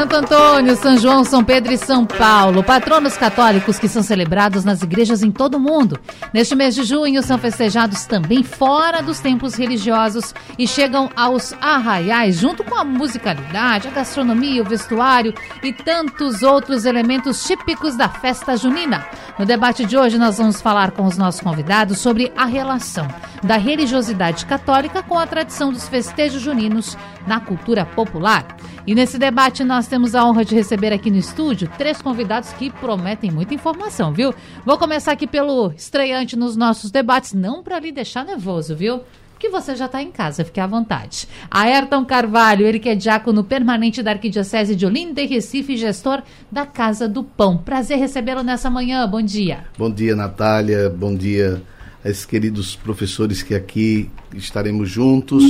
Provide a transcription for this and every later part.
Antônio, São João, São Pedro e São Paulo, patronos católicos que são celebrados nas igrejas em todo o mundo. Neste mês de junho são festejados também fora dos templos religiosos e chegam aos arraiais junto com a musicalidade, a gastronomia, o vestuário e tantos outros elementos típicos da festa junina. No debate de hoje nós vamos falar com os nossos convidados sobre a relação da religiosidade católica com a tradição dos festejos juninos na cultura popular. E nesse debate nós temos a honra de receber aqui no estúdio três convidados que prometem muita informação, viu? Vou começar aqui pelo estreante nos nossos debates, não para lhe deixar nervoso, viu? que você já está em casa, fique à vontade. Ayrton Carvalho, ele que é diácono permanente da Arquidiocese de Olinda e Recife, gestor da Casa do Pão. Prazer recebê-lo nessa manhã, bom dia. Bom dia, Natália, bom dia a esses queridos professores que aqui estaremos juntos.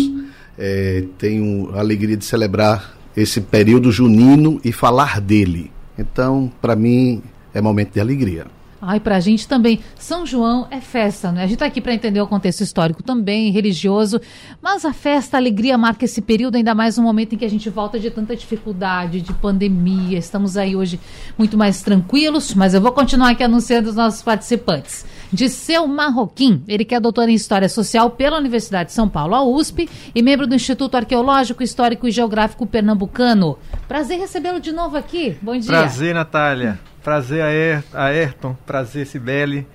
É, tenho a alegria de celebrar esse período junino e falar dele. Então, para mim, é momento de alegria. Ai, para a gente também. São João é festa, né? A gente está aqui para entender o contexto histórico também, religioso. Mas a festa, a alegria marca esse período, ainda mais um momento em que a gente volta de tanta dificuldade, de pandemia. Estamos aí hoje muito mais tranquilos, mas eu vou continuar aqui anunciando os nossos participantes de Seu Marroquim. Ele que é doutor em História Social pela Universidade de São Paulo, a USP, e membro do Instituto Arqueológico, Histórico e Geográfico Pernambucano. Prazer recebê-lo de novo aqui. Bom dia. Prazer, Natália. Prazer, a Ayrton. Prazer, Sibeli.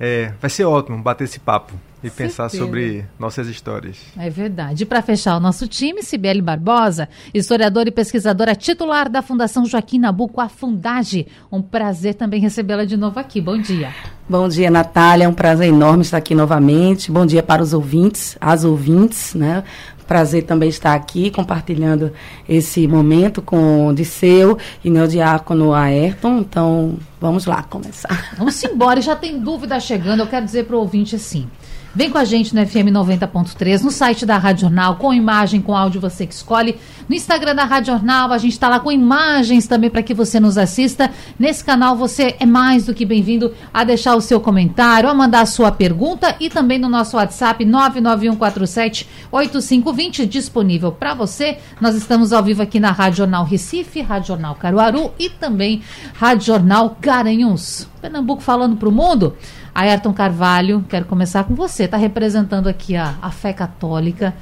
É, vai ser ótimo bater esse papo e pensar sobre nossas histórias. É verdade. E para fechar o nosso time, Sibeli Barbosa, historiadora e pesquisadora titular da Fundação Joaquim Nabuco, a Fundage. Um prazer também recebê-la de novo aqui. Bom dia. Bom dia, Natália. É um prazer enorme estar aqui novamente. Bom dia para os ouvintes, as ouvintes, né? Prazer também estar aqui compartilhando esse momento com o Disseu e meu diácono Ayrton. Então, vamos lá começar. Vamos embora. Já tem dúvida chegando. Eu quero dizer para o ouvinte assim. Vem com a gente no FM 90.3, no site da Rádio Jornal, com imagem, com áudio, você que escolhe. No Instagram da Rádio Jornal, a gente está lá com imagens também para que você nos assista. Nesse canal você é mais do que bem-vindo a deixar o seu comentário, a mandar a sua pergunta e também no nosso WhatsApp 991478520 disponível para você. Nós estamos ao vivo aqui na Rádio Jornal Recife, Rádio Jornal Caruaru e também Rádio Jornal Garanhuns. Pernambuco falando para o mundo. Ayrton Carvalho, quero começar com você. Está representando aqui a, a fé católica.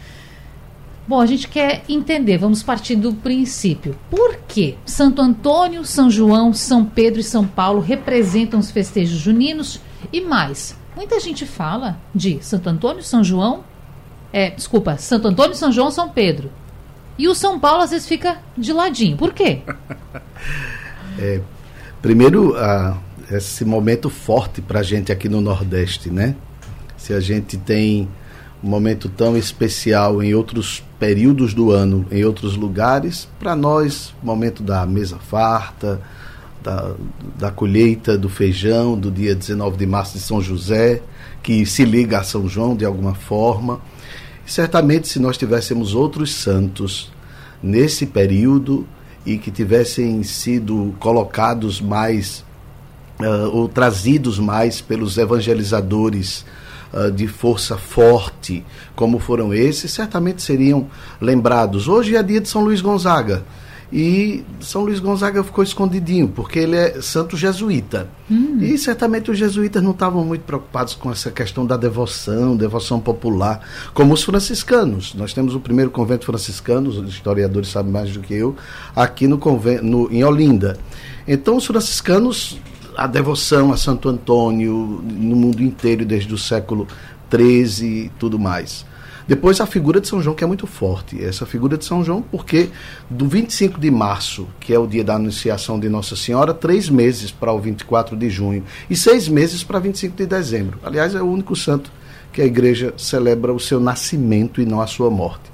Bom, a gente quer entender, vamos partir do princípio. Por que Santo Antônio, São João, São Pedro e São Paulo representam os festejos juninos? E mais, muita gente fala de Santo Antônio, São João, é, desculpa, Santo Antônio, São João, São Pedro. E o São Paulo às vezes fica de ladinho. Por quê? é, primeiro, a, esse momento forte para a gente aqui no Nordeste, né? Se a gente tem um momento tão especial em outros períodos do ano, em outros lugares, para nós, momento da mesa farta, da, da colheita do feijão, do dia 19 de março de São José, que se liga a São João de alguma forma. E certamente, se nós tivéssemos outros santos nesse período e que tivessem sido colocados mais uh, ou trazidos mais pelos evangelizadores uh, de força forte, como foram esses, certamente seriam lembrados. Hoje é dia de São Luís Gonzaga. E São Luís Gonzaga ficou escondidinho, porque ele é santo jesuíta. Hum. E certamente os jesuítas não estavam muito preocupados com essa questão da devoção, devoção popular, como os franciscanos. Nós temos o primeiro convento franciscano, os historiadores sabem mais do que eu, aqui no convento, no, em Olinda. Então os franciscanos a devoção a Santo Antônio no mundo inteiro desde o século XIII e tudo mais. Depois a figura de São João, que é muito forte. Essa figura de São João, porque do 25 de março, que é o dia da Anunciação de Nossa Senhora, três meses para o 24 de junho e seis meses para 25 de dezembro. Aliás, é o único santo que a igreja celebra o seu nascimento e não a sua morte.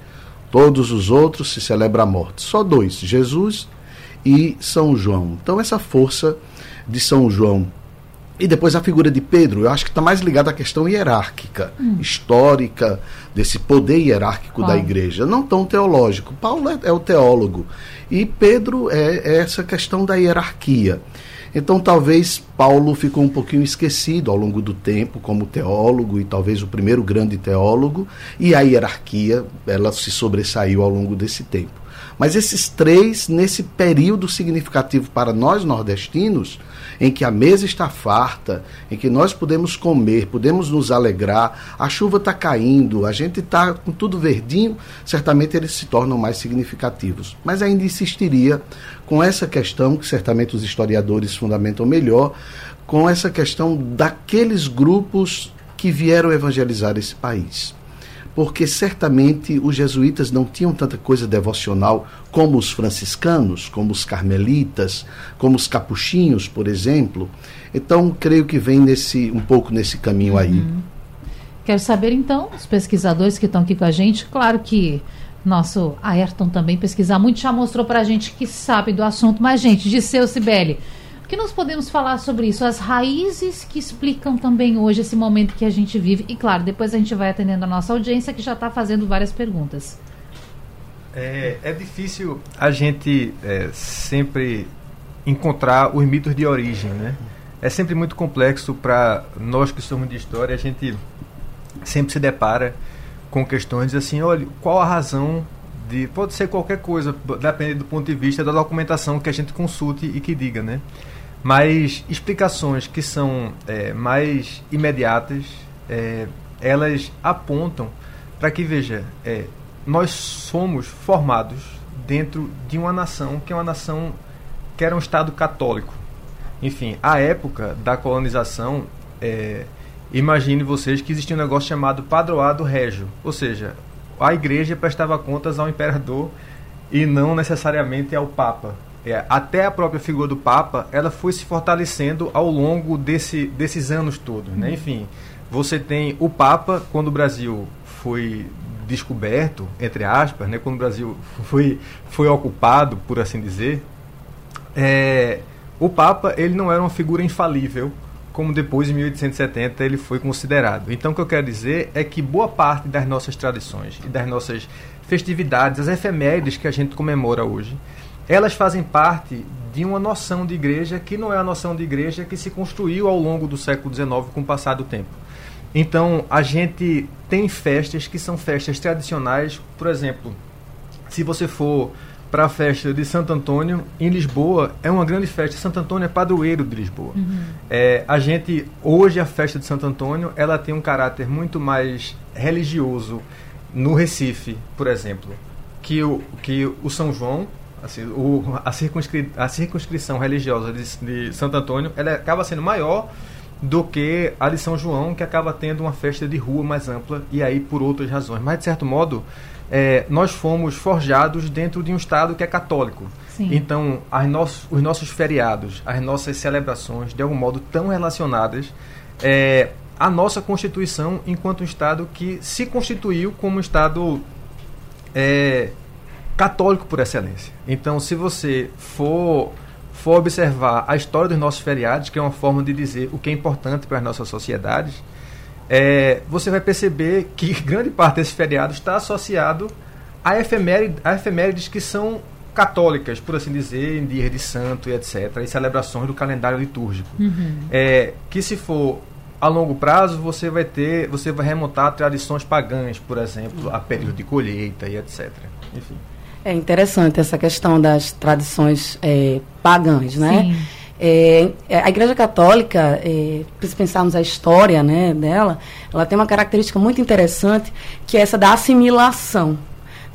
Todos os outros se celebra a morte. Só dois, Jesus e São João. Então, essa força de São João E depois a figura de Pedro, eu acho que está mais ligada à questão hierárquica, hum. histórica, desse poder hierárquico da igreja, não tão teológico. Paulo é, é o teólogo e Pedro é, é essa questão da hierarquia. Então, talvez Paulo ficou um pouquinho esquecido ao longo do tempo como teólogo e talvez o primeiro grande teólogo, e a hierarquia ela se sobressaiu ao longo desse tempo. Mas esses três, nesse período significativo para nós nordestinos, em que a mesa está farta, em que nós podemos comer, podemos nos alegrar, a chuva está caindo, a gente está com tudo verdinho, certamente eles se tornam mais significativos. Mas ainda insistiria com essa questão, que certamente os historiadores fundamentam melhor, com essa questão daqueles grupos que vieram evangelizar esse país porque certamente os jesuítas não tinham tanta coisa devocional como os franciscanos, como os carmelitas, como os capuchinhos, por exemplo. Então, creio que vem nesse um pouco nesse caminho aí. Uhum. Quero saber então, os pesquisadores que estão aqui com a gente, claro que nosso Ayrton também pesquisar muito já mostrou para a gente que sabe do assunto, mas gente, Disseu Sibeli, o que nós podemos falar sobre isso? As raízes que explicam também hoje esse momento que a gente vive. E claro, depois a gente vai atendendo a nossa audiência que já está fazendo várias perguntas. É, é difícil a gente é, sempre encontrar os mitos de origem, né? É sempre muito complexo para nós que somos de história, a gente sempre se depara com questões assim, olha, qual a razão de pode ser qualquer coisa, depende do ponto de vista da documentação que a gente consulte e que diga, né? Mas explicações que são é, mais imediatas, é, elas apontam para que, veja, é, nós somos formados dentro de uma nação que é uma nação que era um Estado católico. Enfim, a época da colonização, é, imagine vocês que existia um negócio chamado padroado régio, ou seja, a igreja prestava contas ao imperador e não necessariamente ao papa. É, até a própria figura do Papa, ela foi se fortalecendo ao longo desse, desses anos todos. Né? Uhum. Enfim, você tem o Papa, quando o Brasil foi descoberto, entre aspas, né? quando o Brasil foi, foi ocupado, por assim dizer, é, o Papa ele não era uma figura infalível, como depois, em 1870, ele foi considerado. Então, o que eu quero dizer é que boa parte das nossas tradições e das nossas festividades, as efemérides que a gente comemora hoje, elas fazem parte de uma noção de igreja que não é a noção de igreja que se construiu ao longo do século XIX com o passar do tempo. Então, a gente tem festas que são festas tradicionais, por exemplo, se você for para a festa de Santo Antônio, em Lisboa, é uma grande festa. Santo Antônio é padroeiro de Lisboa. Uhum. É, a gente, hoje, a festa de Santo Antônio, ela tem um caráter muito mais religioso no Recife, por exemplo, que o, que o São João, Assim, o, a, circunscri, a circunscrição religiosa de, de Santo Antônio ela acaba sendo maior do que a de São João, que acaba tendo uma festa de rua mais ampla, e aí por outras razões. Mas, de certo modo, é, nós fomos forjados dentro de um Estado que é católico. Sim. Então, os nossos feriados, as nossas celebrações, de algum modo, tão relacionadas é, à nossa Constituição enquanto um Estado que se constituiu como um Estado é, católico por excelência. Então, se você for, for observar a história dos nossos feriados, que é uma forma de dizer o que é importante para as nossas sociedades, é, você vai perceber que grande parte desses feriados está associado a, efeméride, a efemérides que são católicas, por assim dizer, em dias de santo e etc., e celebrações do calendário litúrgico. Uhum. É, que se for a longo prazo, você vai ter, você vai remontar a tradições pagãs, por exemplo, a período de colheita e etc. Enfim. É interessante essa questão das tradições é, pagãs, né? É, é, a Igreja Católica, é, se pensarmos a história né, dela, ela tem uma característica muito interessante, que é essa da assimilação.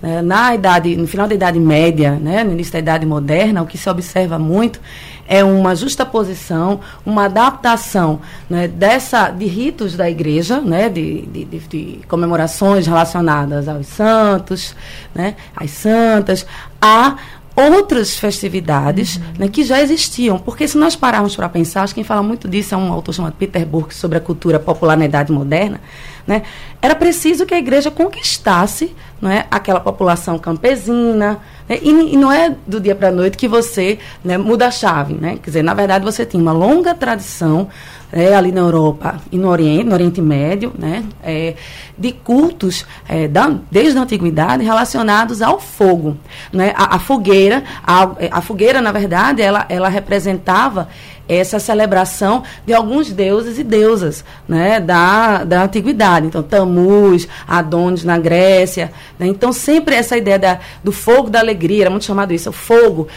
Né? Na idade, no final da Idade Média, né, no início da Idade Moderna, o que se observa muito é uma justaposição, uma adaptação né, dessa, de ritos da igreja, né, de, de, de, comemorações relacionadas aos santos, né, às santas, a outras festividades uhum. né, que já existiam. Porque se nós pararmos para pensar, acho que quem fala muito disso é um autor chamado Peter Burke sobre a cultura popular na Idade Moderna, né, era preciso que a igreja conquistasse não é, aquela população campesina. Né? E, e, não é do dia para a noite que você né, muda a chave. Né? Quer dizer, na verdade, você tinha uma longa tradição é, ali na Europa e no Oriente, no Oriente Médio, né, é, de cultos é, da, desde a antiguidade relacionados ao fogo, né, a, a fogueira, a, a, fogueira na verdade ela, ela representava essa celebração de alguns deuses e deusas né, da, da antiguidade. Então, Tamuz, Adonis na Grécia. Né? Então, sempre essa ideia da, do fogo da alegria, era muito chamado isso, o fogo,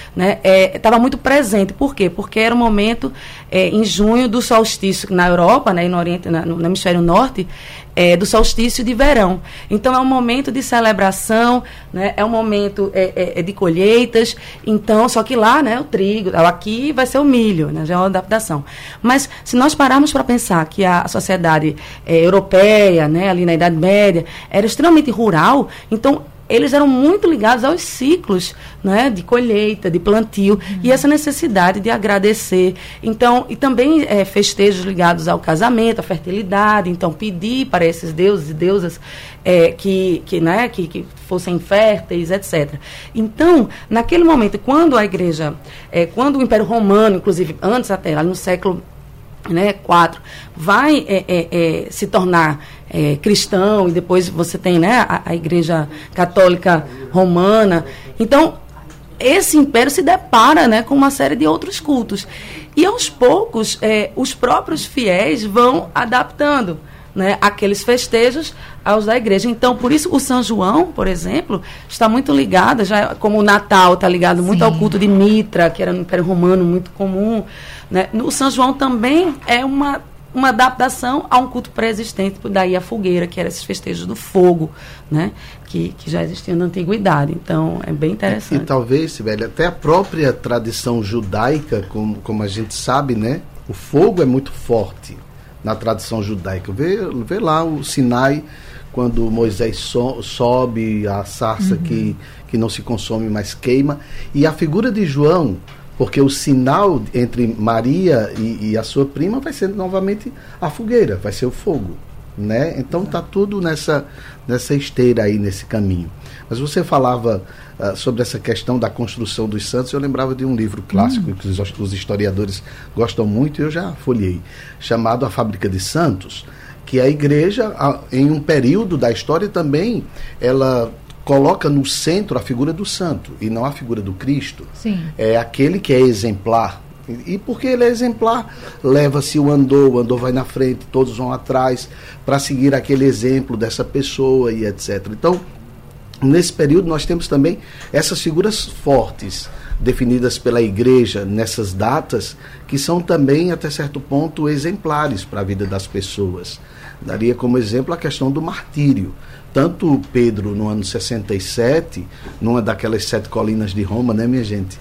estava né, muito presente. Por quê? Porque era o momento, é, em junho, do solstício na Europa né, e no, Oriente, na, no hemisfério norte, é, do solstício de verão. Então é um momento de celebração, né? é um momento é, é, é de colheitas. Então, só que lá, né, o trigo, aqui vai ser o milho, né? já é uma adaptação. Mas se nós pararmos para pensar que a sociedade é, europeia, né, ali na Idade Média, era extremamente rural, então eles eram muito ligados aos ciclos né, de colheita, de plantio, uhum. e essa necessidade de agradecer. Então, e também é, festejos ligados ao casamento, à fertilidade. Então, pedir para esses deuses e deusas é, que, que, né, que, que fossem férteis, etc. Então, naquele momento, quando a igreja, é, quando o Império Romano, inclusive antes até, lá no século né, 4, vai é, é, é, se tornar é, cristão e depois você tem né, a, a, Igreja Católica Romana. Então, esse império se depara né, com uma série de outros cultos. E aos poucos, é, os próprios fiéis vão adaptando né, aqueles festejos aos da igreja. Então, por isso o São João, por exemplo, está muito ligado, já como o Natal está ligado muito Sim. ao culto de Mitra, que era no Império Romano muito comum. Né? O São João também é uma uma adaptação a um culto pré-existente, daí a fogueira, que era esses festejos do fogo, né? Que, que já existiam na antiguidade. Então, é bem interessante. E, e talvez, velho, até a própria tradição judaica, como, como a gente sabe, né? O fogo é muito forte na tradição judaica. Vê, vê lá o Sinai, quando Moisés so, sobe, a sarça uhum. que, que não se consome, mas queima. E a figura de João porque o sinal entre Maria e, e, a sua prima vai ser novamente a fogueira, vai ser o fogo, né? Então tá tudo nessa nessa esteira aí nesse caminho. Mas você falava uh, sobre essa questão da construção dos santos, eu lembrava de um livro clássico hum. que os, os, historiadores gostam muito e eu já folhei, chamado A Fábrica de Santos, que a igreja, em um período da história também, ela coloca no centro a figura do santo e não a figura do Cristo. Sim. É aquele que é exemplar. E porque ele é exemplar, leva-se o andor, o andor vai na frente, todos vão atrás, para seguir aquele exemplo dessa pessoa e etc. Então, nesse período, nós temos também essas figuras fortes, definidas pela igreja nessas datas, que são também, até certo ponto, exemplares para a vida das pessoas. Daria como exemplo a questão do martírio tanto Pedro no ano 67, numa daquelas sete colinas de Roma, né, minha gente?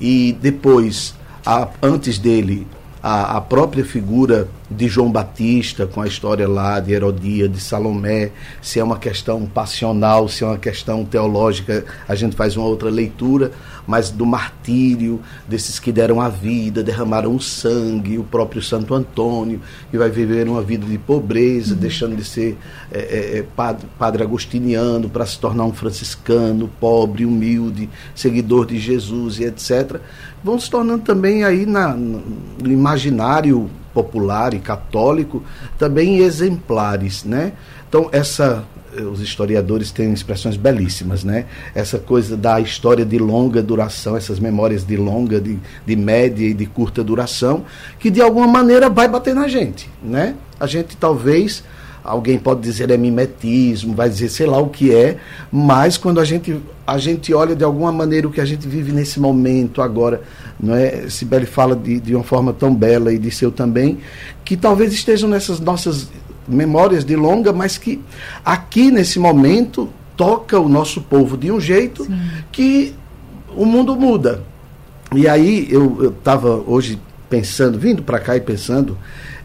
E depois, a, antes dele, a, a, própria figura de João Batista, com a história lá de Herodia, de Salomé, se é uma questão passional, se é uma questão teológica, a gente faz uma outra leitura, mas do martírio, desses que deram a vida, derramaram o sangue, o próprio Santo Antônio, que vai viver uma vida de pobreza, uhum. deixando de ser é, é, é padre, padre agostiniano para se tornar um franciscano, pobre, humilde, seguidor de Jesus e etc vão se tornando também aí na, no imaginário popular e católico também exemplares, né? Então essa eh, os historiadores têm expressões belíssimas, né? Essa coisa da história de longa duração, essas memórias de longa, de, de média e de curta duração, que de alguma maneira vai bater na gente, né? A gente talvez alguém pode dizer é mimetismo, vai dizer sei lá o que é, mas quando a gente, a gente olha de alguma maneira o que a gente vive nesse momento agora, não é? Sibeli fala de, de uma forma tão bela e de seu também, que talvez estejam nessas nossas memórias de longa, mas que aqui nesse momento toca o nosso povo de um jeito Sim. que o mundo muda. E aí eu estava hoje pensando, vindo para cá e pensando,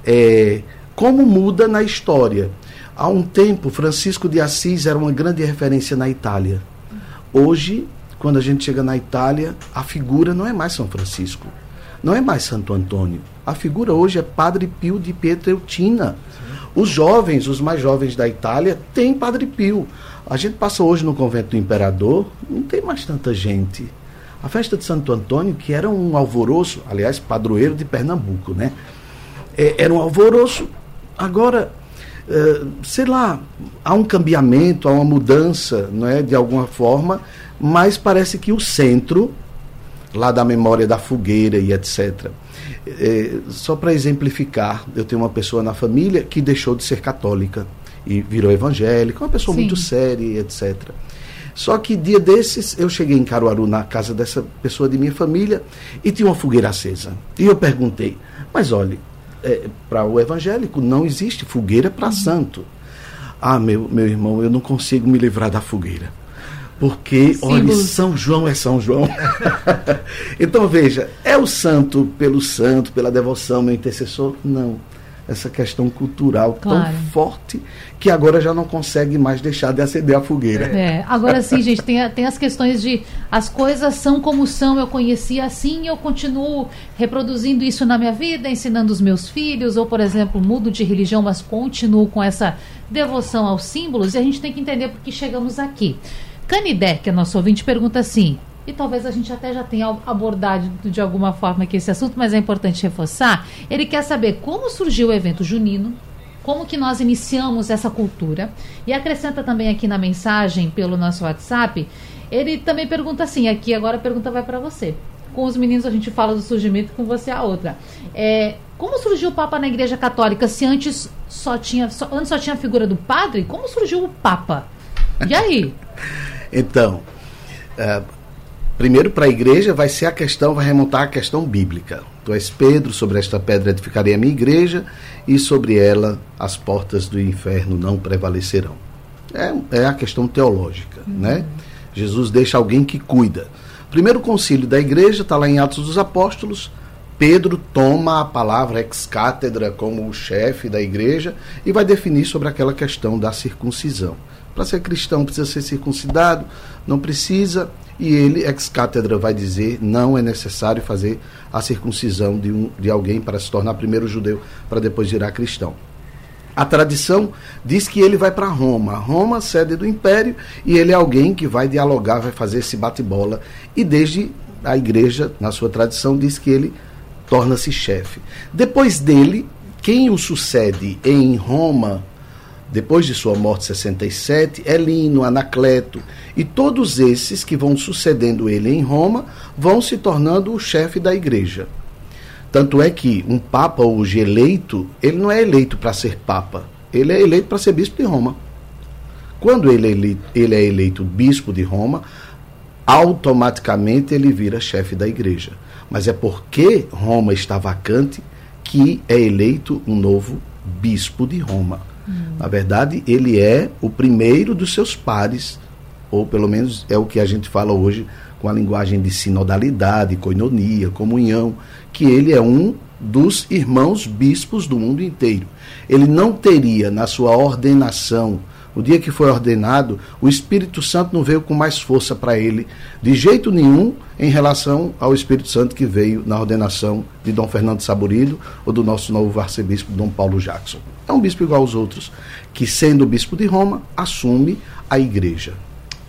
é, como muda na história. Há um tempo, Francisco de Assis era uma grande referência na Itália. Hoje, quando a gente chega na Itália, a figura não é mais São Francisco, não é mais Santo Antônio. A figura hoje é Padre Pio de Pietreutina, Os jovens, os mais jovens da Itália, têm Padre Pio. A gente passa hoje no convento do Imperador, não tem mais tanta gente. A festa de Santo Antônio, que era um alvoroço, aliás, padroeiro de Pernambuco, né? É, era um alvoroço. Agora, é, sei lá, há um cambiamento, há uma mudança, não é, de alguma forma, mas parece que o centro, lá da memória da fogueira e etc. É, só para exemplificar, eu tenho uma pessoa na família que deixou de ser católica e virou evangélica, uma pessoa Sim. muito séria, etc. Só que dia desses eu cheguei em Caruaru na casa dessa pessoa de minha família e tinha uma fogueira acesa. E eu perguntei, mas olhe, é, para o evangélico não existe fogueira para santo. Ah, meu, meu irmão, eu não consigo me livrar da fogueira. Porque, olha, São João é São João. então veja, é o santo pelo santo, pela devoção, meu intercessor? Não essa questão cultural claro. tão forte que agora já não consegue mais deixar de acender a fogueira. É, agora sim, gente, tem, tem as questões de as coisas são como são, eu conheci assim, eu continuo reproduzindo isso na minha vida, ensinando os meus filhos, ou, por exemplo, mudo de religião, mas continuo com essa devoção aos símbolos, e a gente tem que entender por que chegamos aqui. Canidé, que é nosso ouvinte, pergunta assim: e talvez a gente até já tenha abordado de alguma forma aqui esse assunto, mas é importante reforçar. Ele quer saber como surgiu o evento junino, como que nós iniciamos essa cultura. E acrescenta também aqui na mensagem pelo nosso WhatsApp, ele também pergunta assim, aqui agora a pergunta vai para você. Com os meninos a gente fala do surgimento, com você a outra. É, como surgiu o Papa na Igreja Católica? Se antes só tinha, só, antes só tinha a figura do padre, como surgiu o Papa? E aí? então, uh, Primeiro, para a igreja, vai ser a questão, vai remontar a questão bíblica. Tu és Pedro, sobre esta pedra edificarei a minha igreja, e sobre ela as portas do inferno não prevalecerão. É, é a questão teológica, uhum. né? Jesus deixa alguém que cuida. Primeiro concílio da igreja, está lá em Atos dos Apóstolos. Pedro toma a palavra ex-cátedra como o chefe da igreja e vai definir sobre aquela questão da circuncisão. Para ser cristão precisa ser circuncidado? Não precisa e ele, ex-cátedra, vai dizer não é necessário fazer a circuncisão de, um, de alguém para se tornar primeiro judeu, para depois virar cristão. A tradição diz que ele vai para Roma. Roma, sede do império, e ele é alguém que vai dialogar, vai fazer esse bate-bola. E desde a igreja, na sua tradição, diz que ele torna-se chefe. Depois dele, quem o sucede em Roma depois de sua morte, 67, Elino, Anacleto e todos esses que vão sucedendo ele em Roma vão se tornando o chefe da igreja. Tanto é que um papa hoje eleito, ele não é eleito para ser papa, ele é eleito para ser bispo de Roma. Quando ele é, eleito, ele é eleito bispo de Roma, automaticamente ele vira chefe da igreja. Mas é porque Roma está vacante que é eleito um novo bispo de Roma. Hum. Na verdade, ele é o primeiro dos seus pares, ou pelo menos é o que a gente fala hoje com a linguagem de sinodalidade, coinonia, comunhão, que ele é um dos irmãos bispos do mundo inteiro. Ele não teria na sua ordenação o dia que foi ordenado, o Espírito Santo não veio com mais força para ele, de jeito nenhum, em relação ao Espírito Santo que veio na ordenação de Dom Fernando Saburido ou do nosso novo arcebispo Dom Paulo Jackson. É um bispo igual aos outros, que, sendo bispo de Roma, assume a igreja.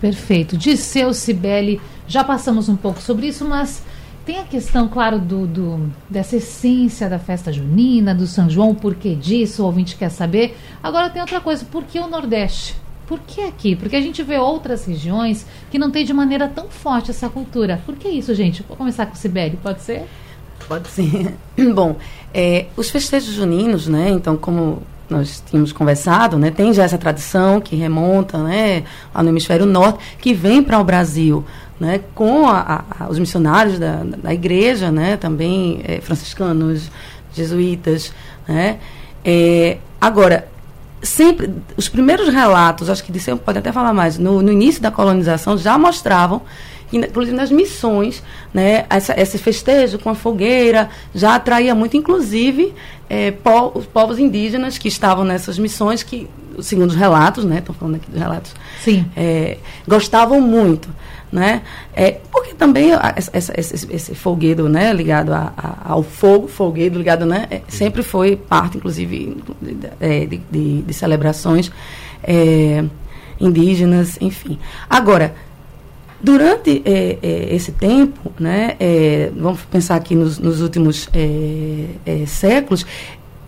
Perfeito. Disseu Cibele, já passamos um pouco sobre isso, mas tem a questão, claro, do, do, dessa essência da festa junina, do São João, o porquê disso, o ouvinte quer saber. Agora tem outra coisa, por que o Nordeste? Por que aqui? Porque a gente vê outras regiões que não tem de maneira tão forte essa cultura. Por que isso, gente? Vou começar com o Sibeli, pode ser? Pode ser. Bom, é, os festejos juninos, né? Então, como nós tínhamos conversado, né? Tem já essa tradição que remonta, né? No hemisfério norte, que vem para o Brasil né, com a, a, os missionários da, da igreja, né, também é, franciscanos, jesuítas. Né, é, agora, sempre, os primeiros relatos, acho que disse, pode até falar mais, no, no início da colonização já mostravam inclusive nas missões, né, essa, esse festejo com a fogueira já atraía muito, inclusive, é, po os povos indígenas que estavam nessas missões, que segundo os relatos, né? Estou falando aqui dos relatos. Sim. É, gostavam muito, né? É, porque também esse, esse, esse né? Ligado a, a, ao fogo, folguedo ligado, né? É, sempre foi parte, inclusive, de, de, de, de celebrações é, indígenas, enfim. Agora, Durante é, é, esse tempo, né, é, vamos pensar aqui nos, nos últimos séculos,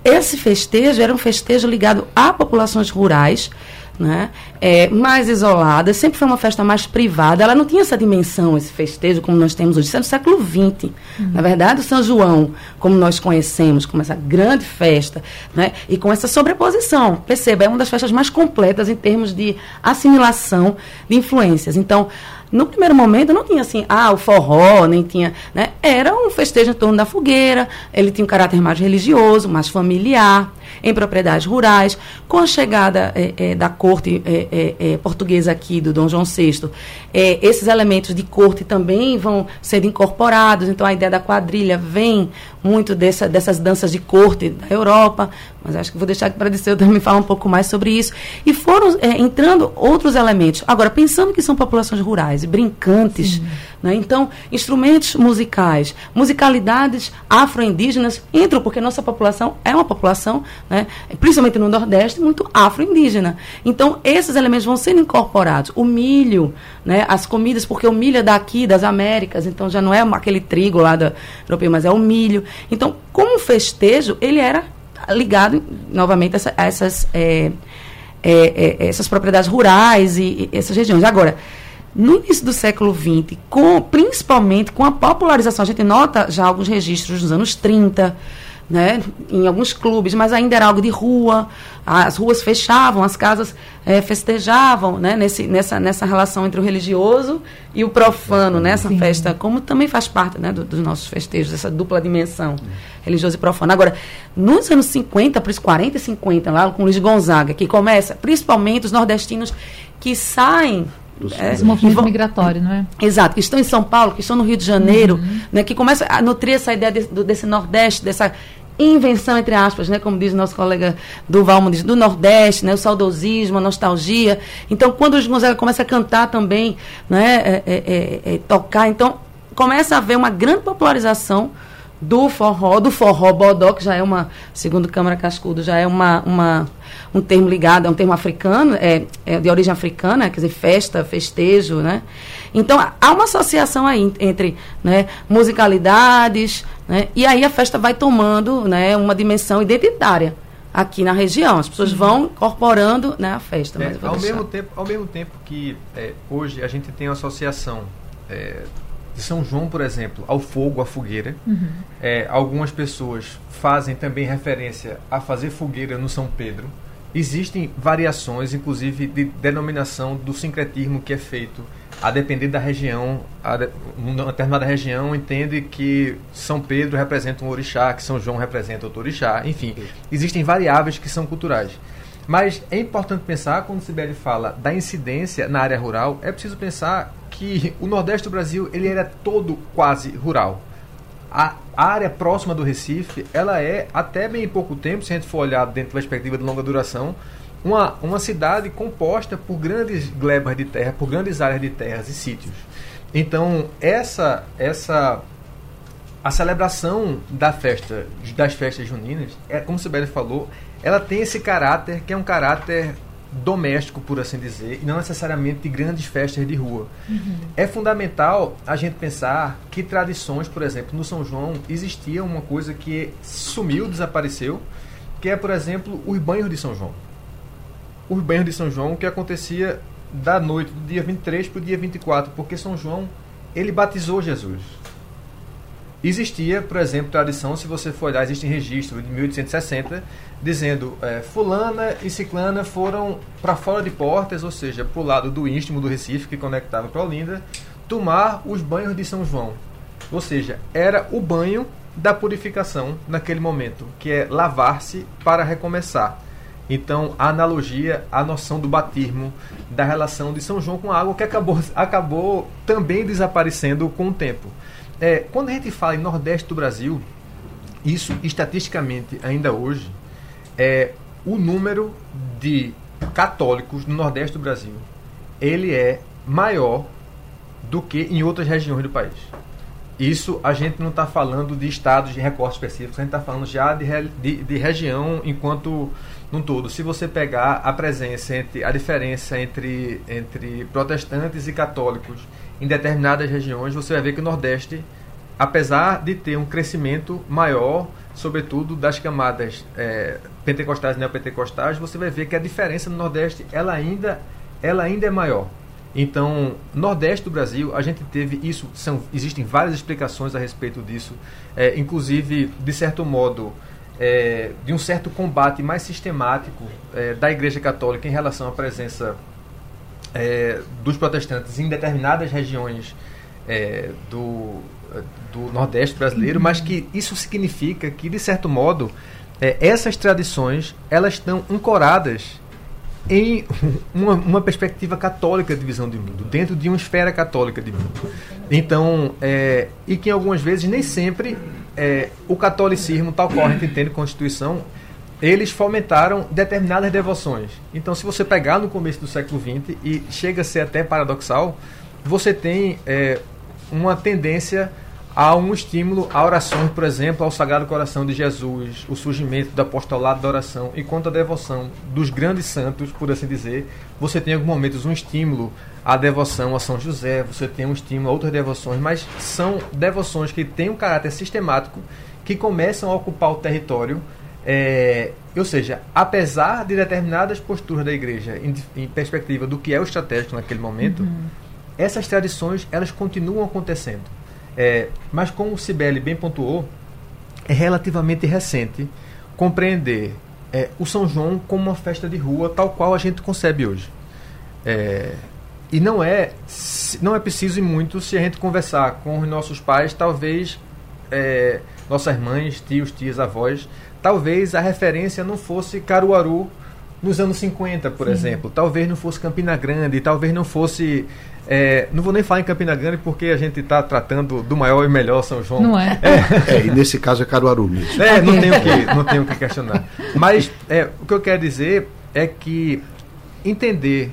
esse festejo era um festejo ligado a populações rurais, né? É, mais isolada, sempre foi uma festa mais privada. Ela não tinha essa dimensão, esse festejo, como nós temos hoje. Isso é do século XX. Uhum. Na verdade, o São João, como nós conhecemos, como essa grande festa, né? e com essa sobreposição. Perceba, é uma das festas mais completas em termos de assimilação de influências. Então, no primeiro momento não tinha assim, ah, o forró, nem tinha, né? Era um festejo em torno da fogueira, ele tinha um caráter mais religioso, mais familiar, em propriedades rurais. Com a chegada é, é, da corte é, portuguesa aqui, do Dom João VI, esses elementos de corte também vão sendo incorporados. Então, a ideia da quadrilha vem muito dessa, dessas danças de corte da Europa, mas acho que vou deixar para Disseu também falar um pouco mais sobre isso. E foram entrando outros elementos. Agora, pensando que são populações rurais e brincantes, né? então, instrumentos musicais, musicalidades afro-indígenas entram, porque nossa população é uma população né, principalmente no Nordeste, muito afro-indígena. Então, esses elementos vão sendo incorporados. O milho, né, as comidas, porque o milho é daqui, das Américas, então já não é aquele trigo lá da europeu, mas é o milho. Então, como festejo, ele era ligado, novamente, a, essas, é, é, é, essas propriedades rurais e, e essas regiões. Agora, no início do século XX, com, principalmente com a popularização, a gente nota já alguns registros dos anos 30, né, em alguns clubes, mas ainda era algo de rua. As ruas fechavam, as casas é, festejavam né, nesse, nessa, nessa relação entre o religioso e o profano, nessa né, festa, como também faz parte né, do, dos nossos festejos, essa dupla dimensão, religioso e profano. Agora, nos anos 50, para os 40 e 50, lá com Luiz Gonzaga, que começa, principalmente os nordestinos que saem é, esse movimento migratório, não é? Exato, que estão em São Paulo, que estão no Rio de Janeiro, uhum. né, que começa a nutrir essa ideia de, do, desse Nordeste, dessa invenção, entre aspas, né, como diz o nosso colega Duval Muniz, do Nordeste, né, o saudosismo, a nostalgia. Então, quando o Gonzaga começa a cantar também, né, é, é, é, é, tocar, então começa a haver uma grande popularização do forró, do forró bodó, que já é uma, segundo Câmara Cascudo, já é uma, uma, um termo ligado, é um termo africano, é, é de origem africana, quer dizer, festa, festejo, né? Então, há uma associação aí entre né, musicalidades, né, e aí a festa vai tomando né, uma dimensão identitária aqui na região. As pessoas vão incorporando né, a festa. É, ao, mesmo tempo, ao mesmo tempo que é, hoje a gente tem uma associação é, de São João, por exemplo, ao fogo, à fogueira. Uhum. É, algumas pessoas fazem também referência a fazer fogueira no São Pedro. Existem variações, inclusive, de denominação do sincretismo que é feito a depender da região, a uma determinada região entende que São Pedro representa um orixá, que São João representa outro orixá, enfim, existem variáveis que são culturais. Mas é importante pensar, quando o Sibeli fala da incidência na área rural, é preciso pensar que o Nordeste do Brasil ele era todo quase rural. A área próxima do Recife, ela é, até bem pouco tempo, se a gente for olhar dentro da perspectiva de longa duração, uma, uma cidade composta por grandes glebas de terra, por grandes áreas de terras e sítios. Então, essa essa a celebração da festa, das festas juninas, é como o Sibeli falou, ela tem esse caráter que é um caráter doméstico, por assim dizer, e não necessariamente de grandes festas de rua. Uhum. É fundamental a gente pensar que tradições, por exemplo, no São João existia uma coisa que sumiu, desapareceu, que é, por exemplo, os banhos de São João os banhos de São João, que acontecia da noite do dia 23 para o dia 24, porque São João ele batizou Jesus. Existia, por exemplo, tradição, se você for olhar, existe registro de 1860, dizendo é, fulana e ciclana foram para fora de portas, ou seja, para o lado do íntimo do Recife, que conectava para Olinda, tomar os banhos de São João. Ou seja, era o banho da purificação naquele momento, que é lavar-se para recomeçar. Então, a analogia, a noção do batismo, da relação de São João com a água, que acabou, acabou também desaparecendo com o tempo. É, quando a gente fala em Nordeste do Brasil, isso estatisticamente ainda hoje é o número de católicos no Nordeste do Brasil, ele é maior do que em outras regiões do país. Isso a gente não está falando de estados de recorte específicos, a gente está falando já de, de, de, região enquanto num todo. Se você pegar a presença entre a diferença entre, entre protestantes e católicos em determinadas regiões, você vai ver que o Nordeste, apesar de ter um crescimento maior, sobretudo das camadas é, pentecostais e neopentecostais, você vai ver que a diferença no Nordeste ela ainda, ela ainda é maior. Então, Nordeste do Brasil, a gente teve isso, são, existem várias explicações a respeito disso, é, inclusive, de certo modo, é, de um certo combate mais sistemático é, da Igreja Católica em relação à presença é, dos protestantes em determinadas regiões é, do, do Nordeste brasileiro, mas que isso significa que, de certo modo, é, essas tradições elas estão ancoradas em uma, uma, perspectiva católica de visão de mundo, dentro de uma esfera católica de mundo. Então, é, e que algumas vezes nem sempre é, o catolicismo, tal qual a gente entende Constituição, eles fomentaram determinadas devoções. Então, se você pegar no começo do século XX, e chega a ser até paradoxal, você tem é, uma tendência há um estímulo a orações, por exemplo, ao Sagrado Coração de Jesus, o surgimento do apostolado da oração e quanto à devoção dos grandes santos, por assim dizer, você tem em alguns momentos um estímulo à devoção a São José, você tem um estímulo a outras devoções, mas são devoções que têm um caráter sistemático, que começam a ocupar o território, é, ou seja, apesar de determinadas posturas da igreja em, em, perspectiva do que é o estratégico naquele momento, uhum. Essas tradições elas continuam acontecendo. É, mas como o Sibeli bem pontuou, é relativamente recente compreender é, o São João como uma festa de rua tal qual a gente concebe hoje. É, e não é, não é preciso ir muito se a gente conversar com os nossos pais, talvez é, nossas mães, tios, tias, avós, talvez a referência não fosse Caruaru nos anos 50, por Sim. exemplo. Talvez não fosse Campina Grande, talvez não fosse é, não vou nem falar em Campina Grande porque a gente está tratando do maior e melhor São João. Não é? É, é e nesse caso é Caruaru mesmo. É, não tenho que, não tenho que questionar. Mas é, o que eu quero dizer é que entender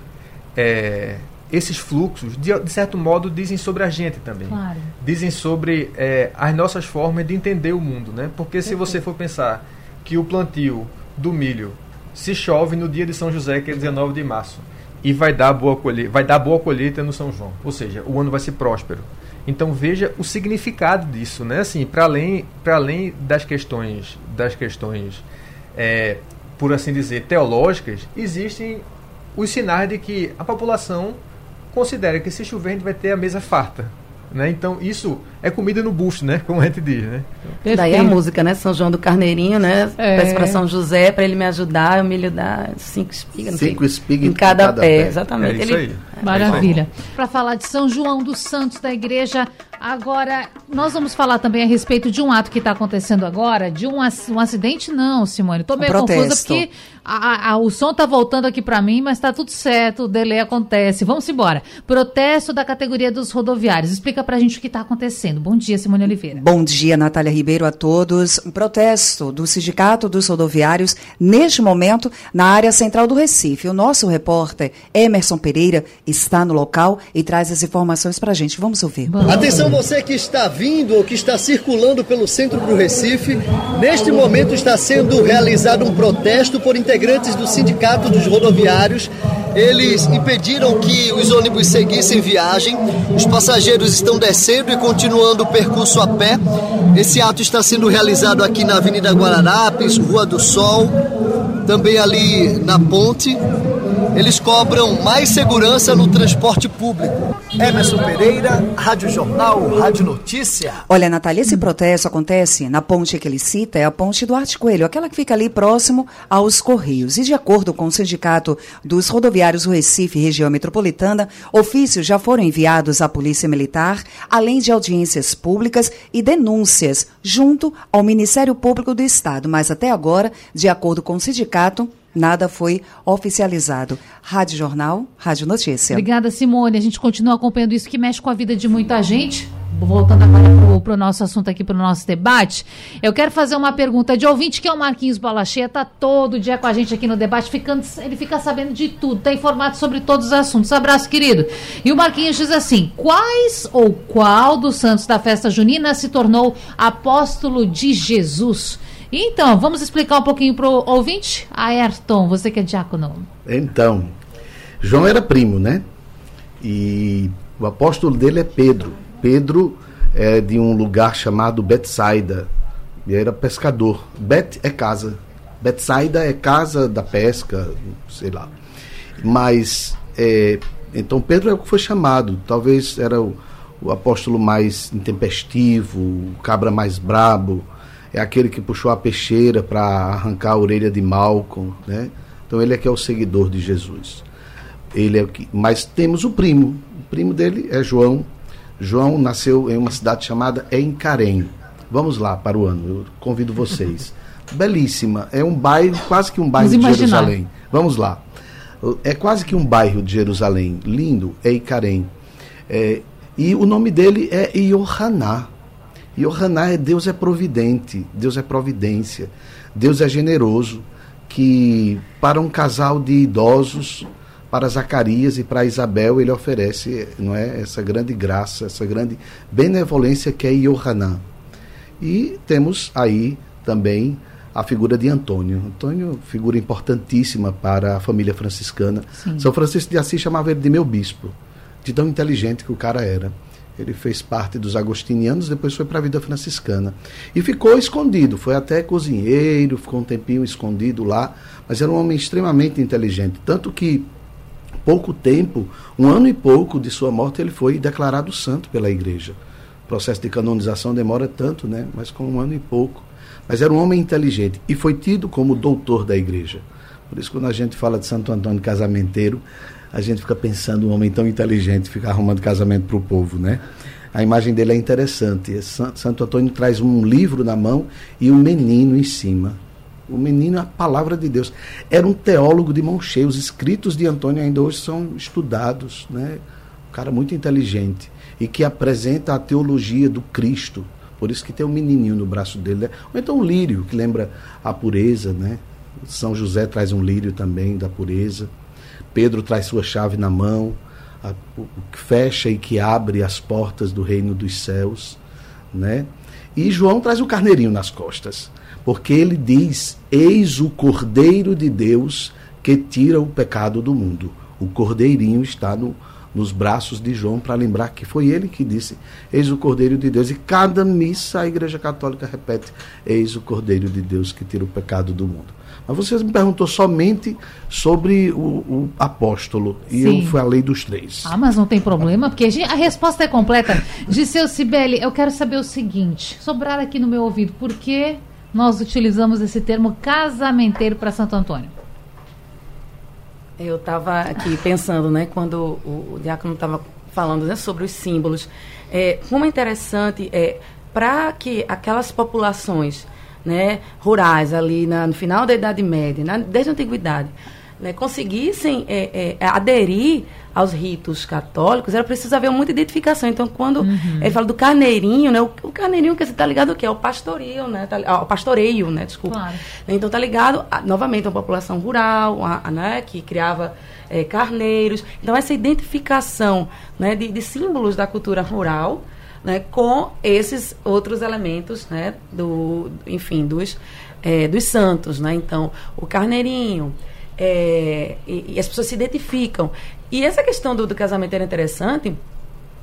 é, esses fluxos, de, de, certo modo, dizem sobre a gente também. Claro. Dizem sobre é, as nossas formas de entender o mundo. Né? Porque se você for pensar que o plantio do milho se chove no dia de São José, que é 19 de março e vai dar boa colheita, vai dar boa colheita no São João. Ou seja, o ano vai ser próspero. Então veja o significado disso, né? Assim, para além, para além das questões, das questões, é, por assim dizer, teológicas, existem os sinais de que a população considera que se chover a gente vai ter a mesa farta. Né? Então, isso é comida no bucho, né? Como a gente diz, né? Daí a música, né? São João do Carneirinho, né? É. Peço para São José para ele me ajudar, eu me lhe dar cinco espigas. Cinco espigas em cada, cada pé, pé, exatamente. É isso aí. Maravilha. Para falar de São João dos Santos da Igreja, agora nós vamos falar também a respeito de um ato que está acontecendo agora, de um, um acidente, não, Simone. Estou meio um confusa porque a, a, o som está voltando aqui para mim, mas está tudo certo, o delay acontece. Vamos embora. Protesto da categoria dos rodoviários. Explica para a gente o que está acontecendo. Bom dia, Simone Oliveira. Bom dia, Natália Ribeiro, a todos. Um protesto do Sindicato dos Rodoviários, neste momento, na área central do Recife. O nosso repórter, Emerson Pereira, está no local e traz as informações para a gente. Vamos ouvir. Bom. Atenção você que está vindo ou que está circulando pelo centro do Recife. Neste momento está sendo realizado um protesto por integrantes do Sindicato dos Rodoviários. Eles impediram que os ônibus seguissem viagem. Os passageiros estão descendo e continuando o percurso a pé. Esse ato está sendo realizado aqui na Avenida Guararapes, Rua do Sol, também ali na ponte eles cobram mais segurança no transporte público. Emerson Pereira, Rádio Jornal, Rádio Notícia. Olha, Natália, esse protesto acontece na ponte que ele cita, é a ponte do Arte Coelho, aquela que fica ali próximo aos Correios. E de acordo com o Sindicato dos Rodoviários do Recife, região metropolitana, ofícios já foram enviados à Polícia Militar, além de audiências públicas e denúncias junto ao Ministério Público do Estado. Mas até agora, de acordo com o sindicato, nada foi oficializado. Rádio Jornal, Rádio Notícia. Obrigada, Simone. A gente continua acompanhando isso que mexe com a vida de muita gente. voltando agora para o nosso assunto aqui, para o nosso debate, eu quero fazer uma pergunta de ouvinte, que é o Marquinhos Balachia, tá todo dia com a gente aqui no debate, ficando, ele fica sabendo de tudo, tá informado sobre todos os assuntos. Abraço, querido. E o Marquinhos diz assim: quais ou qual dos santos da festa junina se tornou apóstolo de Jesus? Então, vamos explicar um pouquinho para o ouvinte? Ayrton, você que é diácono. Então, João era primo, né? E o apóstolo dele é Pedro. Pedro é de um lugar chamado Betsaida. E era pescador. Bet é casa. Betsaida é casa da pesca, sei lá. Mas, é, então Pedro é o que foi chamado. Talvez era o, o apóstolo mais intempestivo, o cabra mais brabo. É aquele que puxou a peixeira para arrancar a orelha de Malcolm, né? Então ele é que é o seguidor de Jesus. Ele é o que, mas temos o primo. O primo dele é João, João nasceu em uma cidade chamada Encarém. Vamos lá para o ano, eu convido vocês. Belíssima, é um bairro, quase que um bairro Vamos de imaginar. Jerusalém. Vamos lá. É quase que um bairro de Jerusalém. Lindo, é Icarém. É, e o nome dele é Iohaná. Iohaná é Deus é providente, Deus é providência, Deus é generoso, que para um casal de idosos para Zacarias e para Isabel ele oferece não é essa grande graça, essa grande benevolência que é Yohanan. E temos aí também a figura de Antônio. Antônio, figura importantíssima para a família franciscana. Sim. São Francisco de Assis chamava ele de meu bispo, de tão inteligente que o cara era. Ele fez parte dos agostinianos, depois foi para a vida franciscana. E ficou escondido, foi até cozinheiro, ficou um tempinho escondido lá, mas era um homem extremamente inteligente. Tanto que pouco tempo, um ano e pouco de sua morte, ele foi declarado santo pela igreja. O processo de canonização demora tanto, né? Mas com um ano e pouco. Mas era um homem inteligente e foi tido como doutor da igreja. Por isso, quando a gente fala de Santo Antônio casamenteiro, a gente fica pensando um homem tão inteligente ficar arrumando casamento para o povo, né? A imagem dele é interessante. Santo Antônio traz um livro na mão e um menino em cima. O menino é a palavra de Deus. Era um teólogo de mão cheia. Os escritos de Antônio ainda hoje são estudados. Né? Um cara muito inteligente. E que apresenta a teologia do Cristo. Por isso que tem um menininho no braço dele. Né? Ou então um lírio, que lembra a pureza. Né? São José traz um lírio também da pureza. Pedro traz sua chave na mão, a, o que fecha e que abre as portas do reino dos céus. Né? E João traz o carneirinho nas costas porque ele diz: Eis o Cordeiro de Deus que tira o pecado do mundo. O cordeirinho está no, nos braços de João para lembrar que foi ele que disse: Eis o Cordeiro de Deus. E cada missa a Igreja Católica repete: Eis o Cordeiro de Deus que tira o pecado do mundo. Mas você me perguntou somente sobre o, o apóstolo. E Sim. eu falei dos três. Ah, mas não tem problema, porque a resposta é completa. Giseu Sibeli, eu quero saber o seguinte: sobrar aqui no meu ouvido, por que nós utilizamos esse termo casamenteiro para Santo Antônio? Eu estava aqui pensando, né, quando o, o diácono estava falando né, sobre os símbolos. É, como é interessante, é, para que aquelas populações né, rurais ali na, no final da Idade Média, na, desde a Antiguidade, né, conseguissem é, é, aderir aos ritos católicos, era preciso haver muita identificação. Então, quando uhum. ele fala do carneirinho, né, o, o carneirinho que você está ligado ao quê? Ao pastoreio, né? Tá, ao pastoreio, né? Desculpa. Claro. Então, está ligado, a, novamente, a uma população rural, a, a, né, que criava é, carneiros. Então, essa identificação né, de, de símbolos da cultura rural, né, com esses outros elementos, né, do, enfim, dos, é, dos santos, né? Então, o carneirinho, é, e, e, as pessoas se identificam. E essa questão do, do casamento era interessante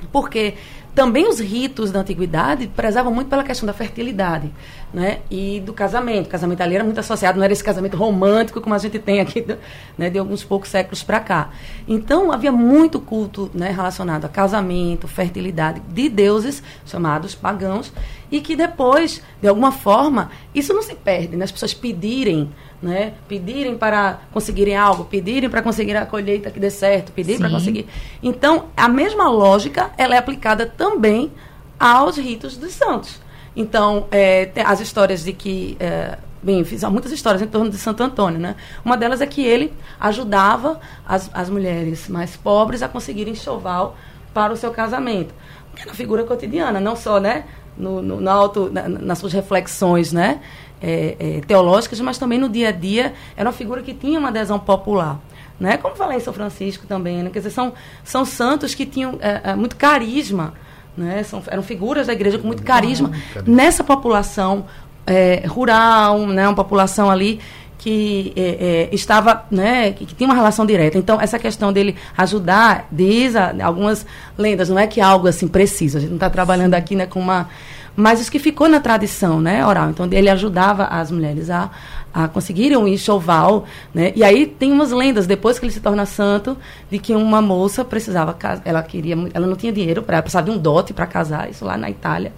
porque também os ritos da antiguidade prezavam muito pela questão da fertilidade, né? E do casamento. O casamento ali era muito associado, não era esse casamento romântico como a gente tem aqui, né, de alguns poucos séculos para cá. Então havia muito culto, né, relacionado a casamento, fertilidade de deuses chamados pagãos e que depois, de alguma forma, isso não se perde, né? As pessoas pedirem né? Pedirem para conseguirem algo, pedirem para conseguir a colheita que dê certo, pedir para conseguir. Então, a mesma lógica ela é aplicada também aos ritos dos santos. Então, é, as histórias de que é, bem, fiz muitas histórias em torno de Santo Antônio, né? Uma delas é que ele ajudava as, as mulheres mais pobres a conseguirem enxoval para o seu casamento. que era uma figura cotidiana, não só, né? No, no, no alto, na, nas suas reflexões, né? É, é, teológicas, mas também no dia a dia era uma figura que tinha uma adesão popular. Né? Como falei em São Francisco também, né? quer dizer, são, são santos que tinham é, é muito carisma, né? são, eram figuras da igreja com muito carisma nessa população é, rural, né? uma população ali que é, é, estava, né, que, que, tinha uma relação direta. Então, essa questão dele ajudar, diz a, algumas lendas, não é que algo assim preciso, a gente não está trabalhando aqui né, com uma. Mas isso que ficou na tradição né, oral. Então, ele ajudava as mulheres a, a conseguirem um enxoval. Né? E aí tem umas lendas, depois que ele se torna santo, de que uma moça precisava, ela queria, ela não tinha dinheiro, para precisava de um dote para casar, isso lá na Itália,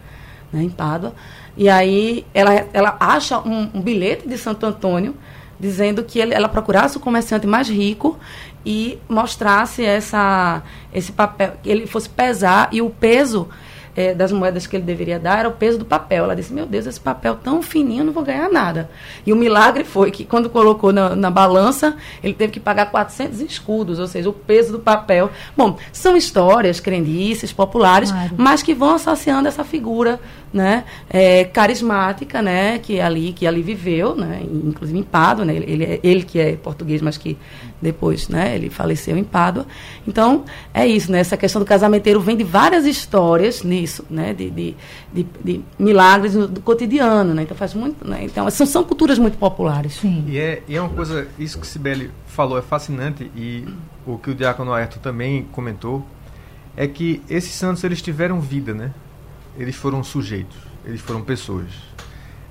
né, em Pádua. E aí ela, ela acha um, um bilhete de Santo Antônio dizendo que ele, ela procurasse o comerciante mais rico e mostrasse essa, esse papel, que ele fosse pesar e o peso é, das moedas que ele deveria dar era o peso do papel. Ela disse: Meu Deus, esse papel tão fininho, eu não vou ganhar nada. E o milagre foi que, quando colocou na, na balança, ele teve que pagar 400 escudos, ou seja, o peso do papel. Bom, são histórias, crendices populares, claro. mas que vão associando essa figura né, é, carismática, né, que ali que ali viveu, né, inclusive em Pádua, né, ele, ele, ele, que é português, mas que depois, né, ele faleceu em Pádua. Então é isso, né, essa questão do casamenteiro vem de várias histórias nisso, né, de, de, de, de milagres do, do, cotidiano, né, então faz muito, né, então são, são culturas muito populares. Sim. E é, e é uma coisa, isso que Sibeli falou é fascinante e o que o diácono Ayrton também comentou é que esses santos eles tiveram vida, né? eles foram sujeitos, eles foram pessoas.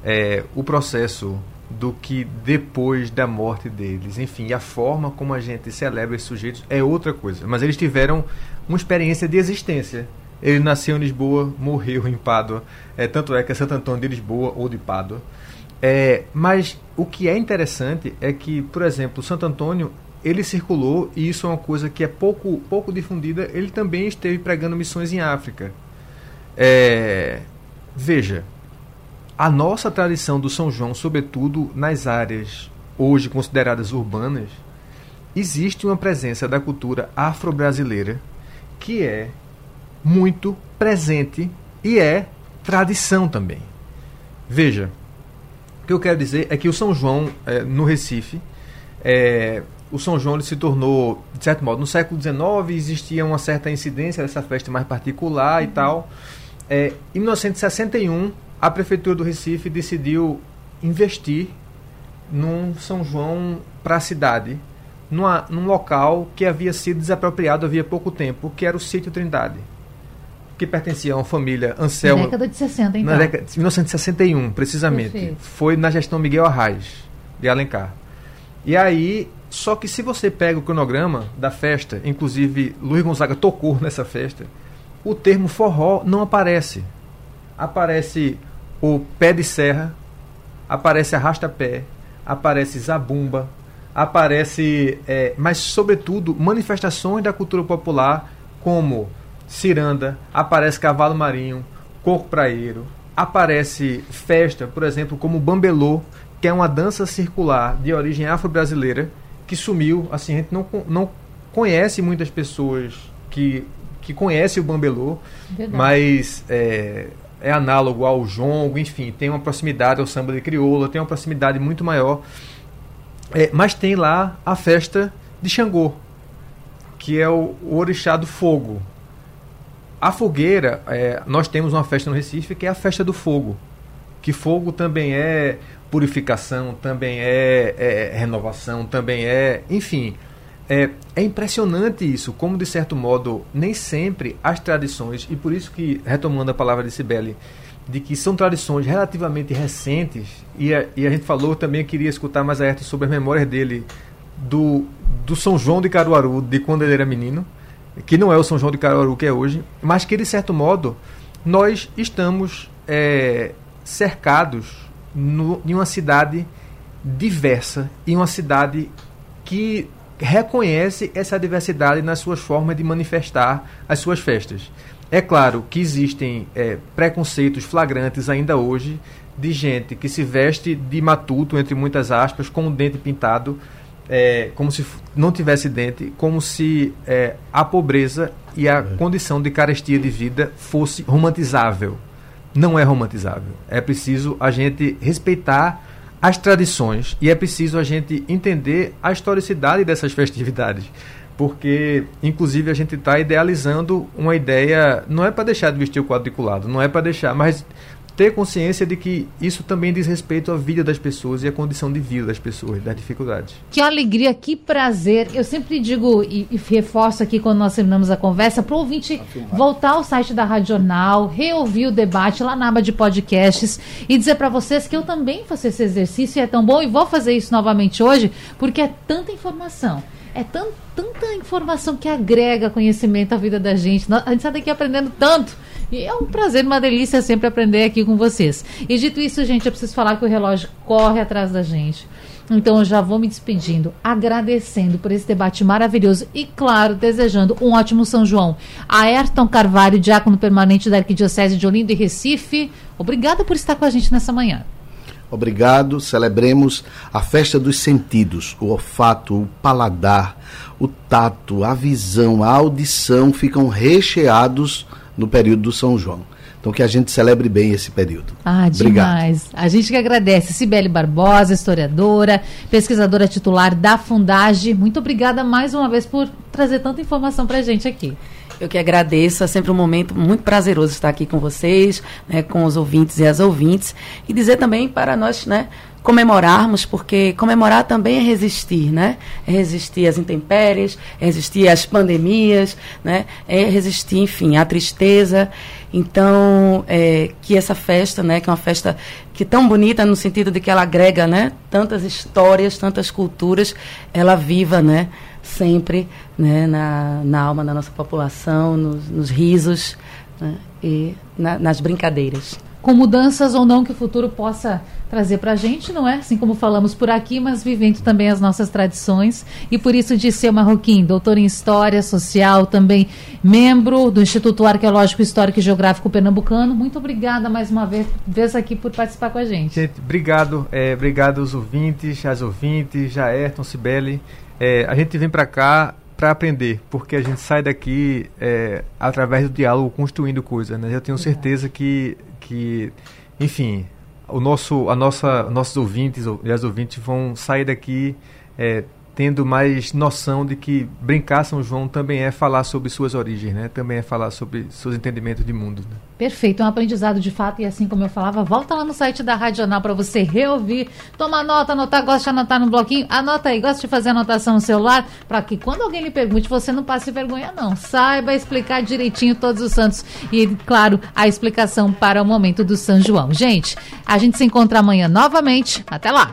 É, o processo do que depois da morte deles, enfim, a forma como a gente celebra esses sujeitos é outra coisa. Mas eles tiveram uma experiência de existência. Ele nasceu em Lisboa, morreu em Pádua. É, tanto é que é Santo Antônio de Lisboa ou de Pádua. É, mas o que é interessante é que, por exemplo, Santo Antônio ele circulou e isso é uma coisa que é pouco pouco difundida. Ele também esteve pregando missões em África. É, veja, a nossa tradição do São João, sobretudo nas áreas hoje consideradas urbanas, existe uma presença da cultura afro-brasileira que é muito presente e é tradição também. Veja, o que eu quero dizer é que o São João, é, no Recife, é, o São João se tornou, de certo modo, no século XIX existia uma certa incidência dessa festa mais particular e tal. É, em 1961, a Prefeitura do Recife decidiu investir num São João para a cidade, numa, num local que havia sido desapropriado havia pouco tempo, que era o Sítio Trindade, que pertencia a uma família Anselmo. Na década de 60, então. Na década de 1961, precisamente. Perfeito. Foi na gestão Miguel Arraes, de Alencar. E aí, só que se você pega o cronograma da festa, inclusive Luiz Gonzaga tocou nessa festa, o termo forró não aparece. Aparece o pé de serra, aparece arrasta-pé, aparece zabumba, aparece, é, mas sobretudo manifestações da cultura popular como ciranda, aparece cavalo marinho, coco praeiro, aparece festa, por exemplo, como bambelô, que é uma dança circular de origem afro-brasileira que sumiu, assim, a gente não, não conhece muitas pessoas que que conhece o bambelô, Verdade. mas é, é, análogo ao jongo, enfim, tem uma proximidade ao samba de crioula, tem uma proximidade muito maior. É, mas tem lá a festa de Xangô, que é o, orixá do fogo. A fogueira, é, nós temos uma festa no Recife que é a festa do fogo, que fogo também é purificação, também é, é renovação, também é, enfim, é, é impressionante isso, como de certo modo nem sempre as tradições, e por isso que, retomando a palavra de Sibeli, de que são tradições relativamente recentes, e a, e a gente falou também, queria escutar mais a sobre as memórias dele do, do São João de Caruaru, de quando ele era menino, que não é o São João de Caruaru que é hoje, mas que de certo modo nós estamos é, cercados no, em uma cidade diversa, em uma cidade que reconhece essa diversidade nas suas formas de manifestar as suas festas. É claro que existem é, preconceitos flagrantes ainda hoje de gente que se veste de matuto, entre muitas aspas, com o dente pintado é, como se não tivesse dente, como se é, a pobreza e a condição de carestia de vida fosse romantizável. Não é romantizável. É preciso a gente respeitar as tradições e é preciso a gente entender a historicidade dessas festividades. Porque, inclusive, a gente está idealizando uma ideia. Não é para deixar de vestir o quadriculado, não é para deixar, mas ter consciência de que isso também diz respeito à vida das pessoas e à condição de vida das pessoas, das dificuldades. Que alegria, que prazer. Eu sempre digo e, e reforço aqui quando nós terminamos a conversa para o ouvinte voltar ao site da Rádio Jornal, reouvir o debate lá na aba de podcasts e dizer para vocês que eu também faço esse exercício e é tão bom e vou fazer isso novamente hoje porque é tanta informação. É tão, tanta informação que agrega conhecimento à vida da gente. A gente sai daqui aprendendo tanto. E é um prazer, uma delícia sempre aprender aqui com vocês. E dito isso, gente, eu preciso falar que o relógio corre atrás da gente. Então eu já vou me despedindo, agradecendo por esse debate maravilhoso e, claro, desejando um ótimo São João. A Ayrton Carvalho, diácono permanente da Arquidiocese de Olinda e Recife, obrigada por estar com a gente nessa manhã. Obrigado. Celebremos a festa dos sentidos. O olfato, o paladar, o tato, a visão, a audição ficam recheados no período do São João. Então que a gente celebre bem esse período. Ah, demais. Obrigado. A gente que agradece. Cibele Barbosa, historiadora, pesquisadora titular da Fundage. Muito obrigada mais uma vez por trazer tanta informação para a gente aqui. Eu que agradeço, é sempre um momento muito prazeroso estar aqui com vocês, né, com os ouvintes e as ouvintes, e dizer também para nós, né, comemorarmos, porque comemorar também é resistir, né? É resistir às intempéries, é resistir às pandemias, né? É resistir, enfim, à tristeza. Então, é, que essa festa, né, que é uma festa que é tão bonita no sentido de que ela agrega, né, tantas histórias, tantas culturas, ela viva, né, sempre, né, na, na alma da nossa população, nos, nos risos né, e na, nas brincadeiras com mudanças ou não que o futuro possa trazer para a gente, não é? Assim como falamos por aqui, mas vivendo também as nossas tradições. E por isso, Disseu Marroquim, doutor em História Social, também membro do Instituto Arqueológico Histórico e Geográfico Pernambucano. Muito obrigada mais uma vez, vez aqui por participar com a gente. Gente, obrigado. É, obrigado aos ouvintes, às ouvintes, Jairton, Cibele. É, a gente vem para cá para aprender, porque a gente sai daqui é, através do diálogo construindo coisas. Né? Eu tenho certeza que que, enfim, o nosso, a nossa, nossos ouvintes e as ouvintes vão sair daqui é, tendo mais noção de que brincar São João também é falar sobre suas origens, né? Também é falar sobre seus entendimentos de mundo. Né? Perfeito, um aprendizado de fato e assim como eu falava, volta lá no site da Rádio Jornal para você reouvir, tomar nota, anotar, gosta de anotar no bloquinho, anota aí, gosta de fazer anotação no celular, para que quando alguém lhe pergunte, você não passe vergonha não, saiba explicar direitinho todos os santos e, claro, a explicação para o momento do São João. Gente, a gente se encontra amanhã novamente, até lá!